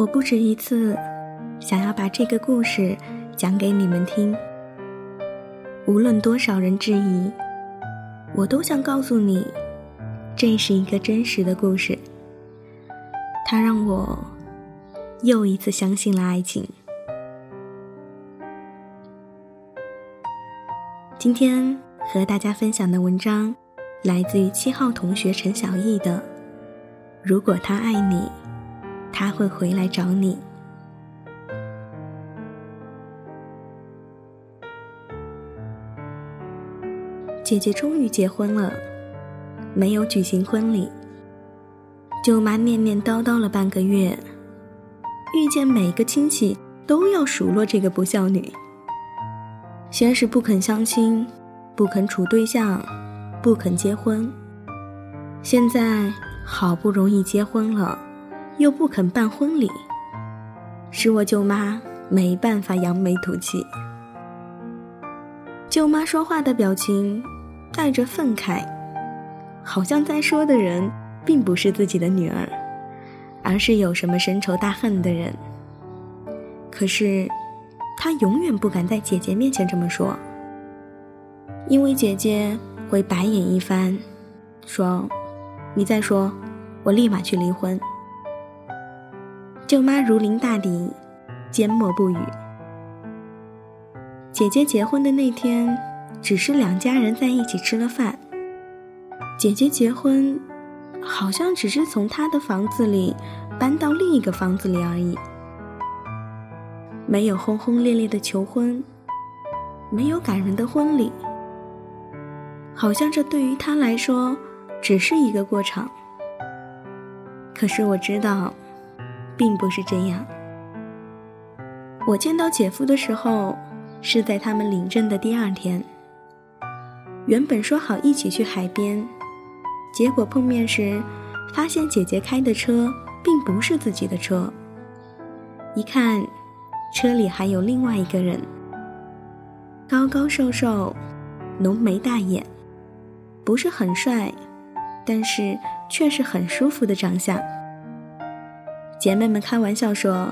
我不止一次想要把这个故事讲给你们听，无论多少人质疑，我都想告诉你，这是一个真实的故事。它让我又一次相信了爱情。今天和大家分享的文章来自于七号同学陈小艺的《如果他爱你》。他会回来找你。姐姐终于结婚了，没有举行婚礼。舅妈念念叨叨了半个月，遇见每个亲戚都要数落这个不孝女。先是不肯相亲，不肯处对象，不肯结婚。现在好不容易结婚了。又不肯办婚礼，使我舅妈没办法扬眉吐气。舅妈说话的表情带着愤慨，好像在说的人并不是自己的女儿，而是有什么深仇大恨的人。可是，她永远不敢在姐姐面前这么说，因为姐姐会白眼一番，说：“你再说，我立马去离婚。”舅妈如临大敌，缄默不语。姐姐结婚的那天，只是两家人在一起吃了饭。姐姐结婚，好像只是从她的房子里搬到另一个房子里而已，没有轰轰烈烈的求婚，没有感人的婚礼，好像这对于她来说只是一个过场。可是我知道。并不是这样。我见到姐夫的时候，是在他们领证的第二天。原本说好一起去海边，结果碰面时，发现姐姐开的车并不是自己的车。一看，车里还有另外一个人，高高瘦瘦，浓眉大眼，不是很帅，但是却是很舒服的长相。姐妹们开玩笑说：“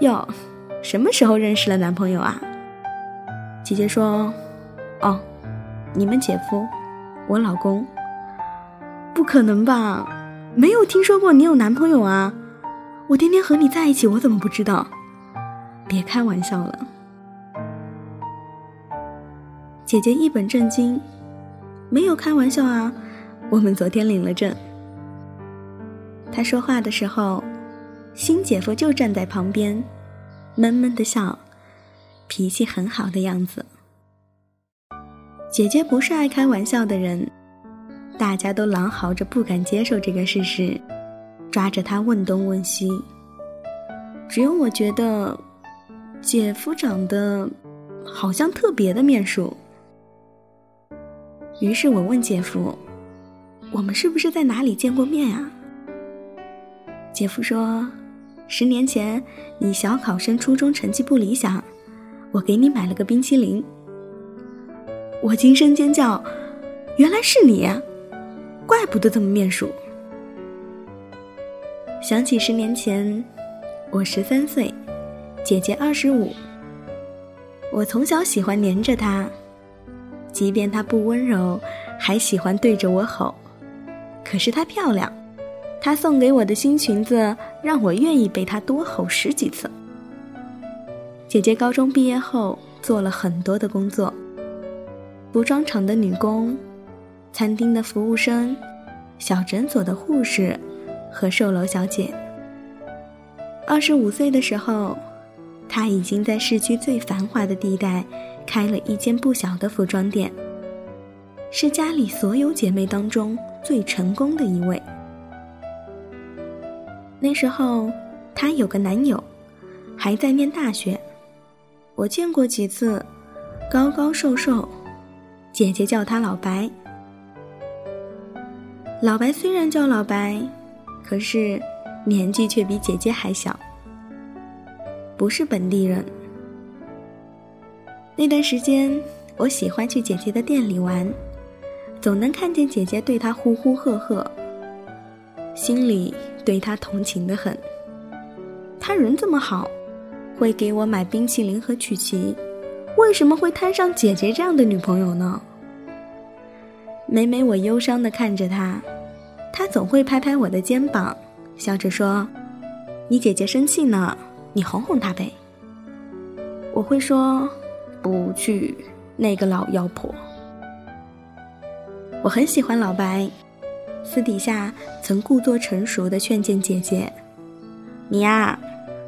哟，什么时候认识了男朋友啊？”姐姐说：“哦，你们姐夫，我老公。不可能吧？没有听说过你有男朋友啊？我天天和你在一起，我怎么不知道？别开玩笑了。”姐姐一本正经：“没有开玩笑啊，我们昨天领了证。”她说话的时候。新姐夫就站在旁边，闷闷的笑，脾气很好的样子。姐姐不是爱开玩笑的人，大家都狼嚎着不敢接受这个事实，抓着她问东问西。只有我觉得，姐夫长得好像特别的面熟。于是我问姐夫：“我们是不是在哪里见过面呀？”姐夫说。十年前，你小考生初中成绩不理想，我给你买了个冰淇淋。我惊声尖叫，原来是你，怪不得这么面熟。想起十年前，我十三岁，姐姐二十五。我从小喜欢黏着她，即便她不温柔，还喜欢对着我吼。可是她漂亮。他送给我的新裙子，让我愿意被他多吼十几次。姐姐高中毕业后做了很多的工作：服装厂的女工、餐厅的服务生、小诊所的护士和售楼小姐。二十五岁的时候，她已经在市区最繁华的地带开了一间不小的服装店，是家里所有姐妹当中最成功的一位。那时候，她有个男友，还在念大学。我见过几次，高高瘦瘦，姐姐叫他老白。老白虽然叫老白，可是年纪却比姐姐还小，不是本地人。那段时间，我喜欢去姐姐的店里玩，总能看见姐姐对他呼呼喝喝，心里。对他同情的很，他人这么好，会给我买冰淇淋和曲奇，为什么会摊上姐姐这样的女朋友呢？每每我忧伤的看着他，他总会拍拍我的肩膀，笑着说：“你姐姐生气呢，你哄哄她呗。”我会说：“不去，那个老妖婆。”我很喜欢老白，私底下曾故作成熟的劝谏姐姐：“你呀，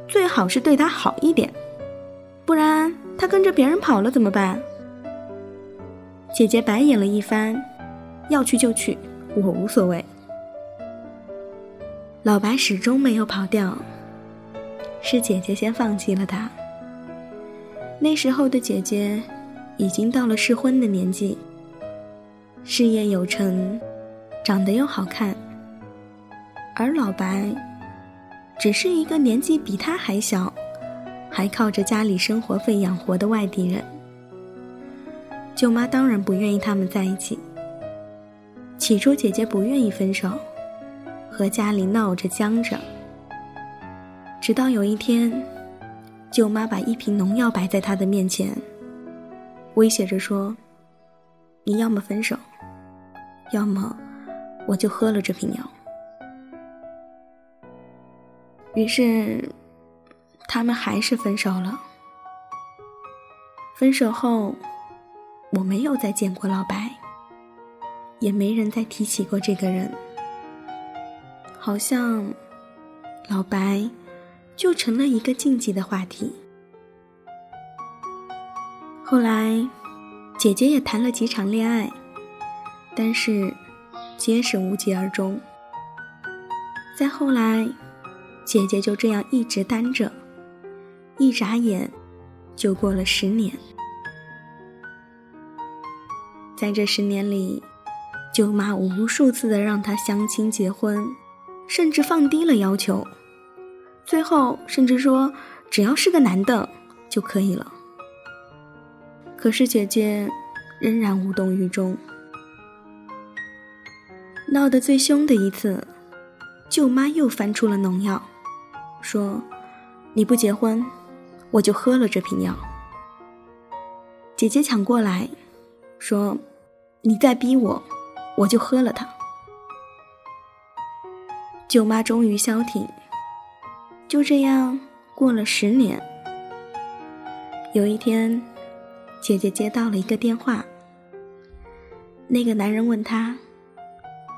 最好是对他好一点，不然他跟着别人跑了怎么办？”姐姐白眼了一番。要去就去，我无所谓。老白始终没有跑掉，是姐姐先放弃了他。那时候的姐姐已经到了适婚的年纪，事业有成，长得又好看，而老白只是一个年纪比他还小，还靠着家里生活费养活的外地人。舅妈当然不愿意他们在一起。起初，姐姐不愿意分手，和家里闹着僵着。直到有一天，舅妈把一瓶农药摆在她的面前，威胁着说：“你要么分手，要么我就喝了这瓶药。”于是，他们还是分手了。分手后，我没有再见过老白。也没人再提起过这个人，好像老白就成了一个禁忌的话题。后来，姐姐也谈了几场恋爱，但是皆是无疾而终。再后来，姐姐就这样一直单着，一眨眼就过了十年。在这十年里，舅妈无数次的让他相亲结婚，甚至放低了要求，最后甚至说只要是个男的就可以了。可是姐姐仍然无动于衷。闹得最凶的一次，舅妈又翻出了农药，说：“你不结婚，我就喝了这瓶药。”姐姐抢过来，说：“你再逼我。”我就喝了它。舅妈终于消停。就这样过了十年。有一天，姐姐接到了一个电话。那个男人问她：“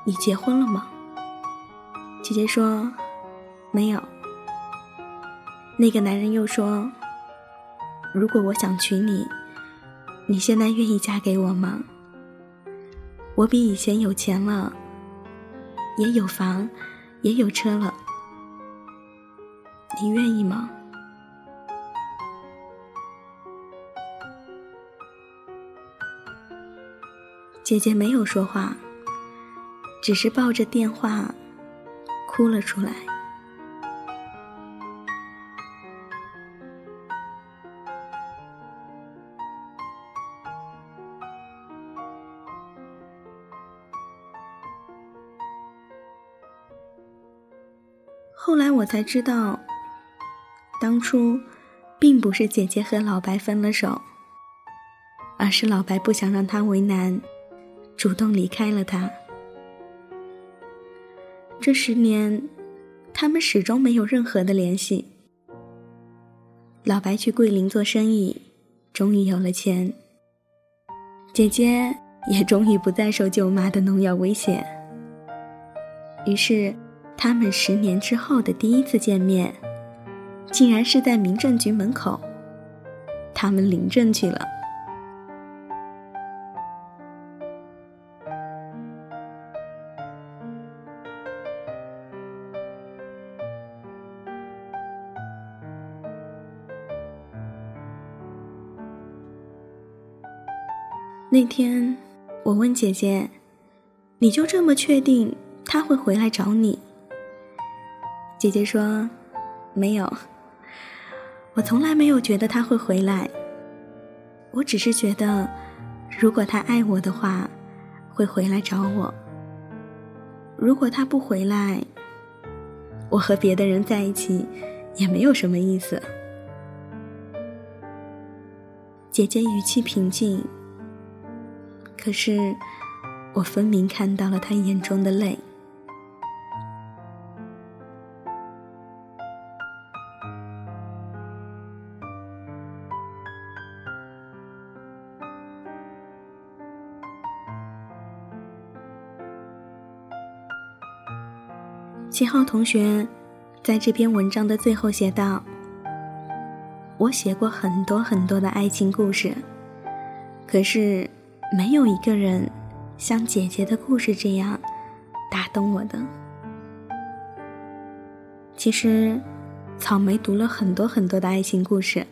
你结婚了吗？”姐姐说：“没有。”那个男人又说：“如果我想娶你，你现在愿意嫁给我吗？”我比以前有钱了，也有房，也有车了。你愿意吗？姐姐没有说话，只是抱着电话哭了出来。后来我才知道，当初并不是姐姐和老白分了手，而是老白不想让她为难，主动离开了她。这十年，他们始终没有任何的联系。老白去桂林做生意，终于有了钱。姐姐也终于不再受舅妈的农药威胁。于是。他们十年之后的第一次见面，竟然是在民政局门口。他们领证去了。那天，我问姐姐：“你就这么确定他会回来找你？”姐姐说：“没有，我从来没有觉得他会回来。我只是觉得，如果他爱我的话，会回来找我。如果他不回来，我和别的人在一起，也没有什么意思。姐姐语气平静，可是我分明看到了他眼中的泪。七号同学，在这篇文章的最后写道：“我写过很多很多的爱情故事，可是没有一个人像姐姐的故事这样打动我的。其实，草莓读了很多很多的爱情故事，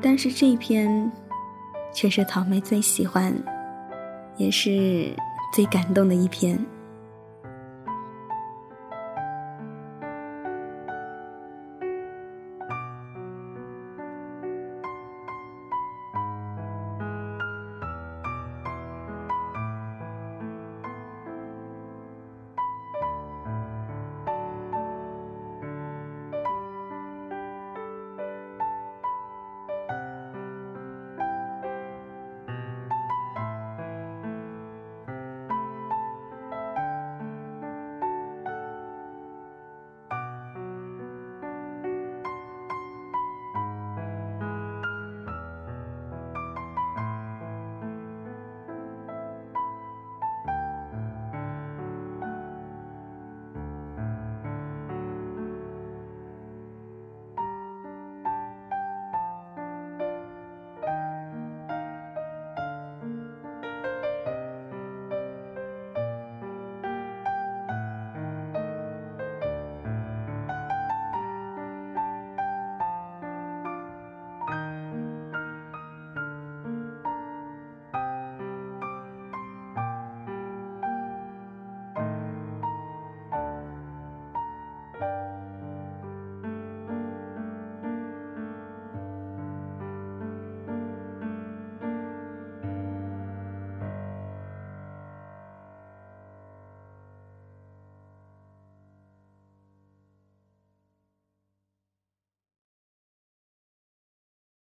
但是这篇却是草莓最喜欢，也是最感动的一篇。”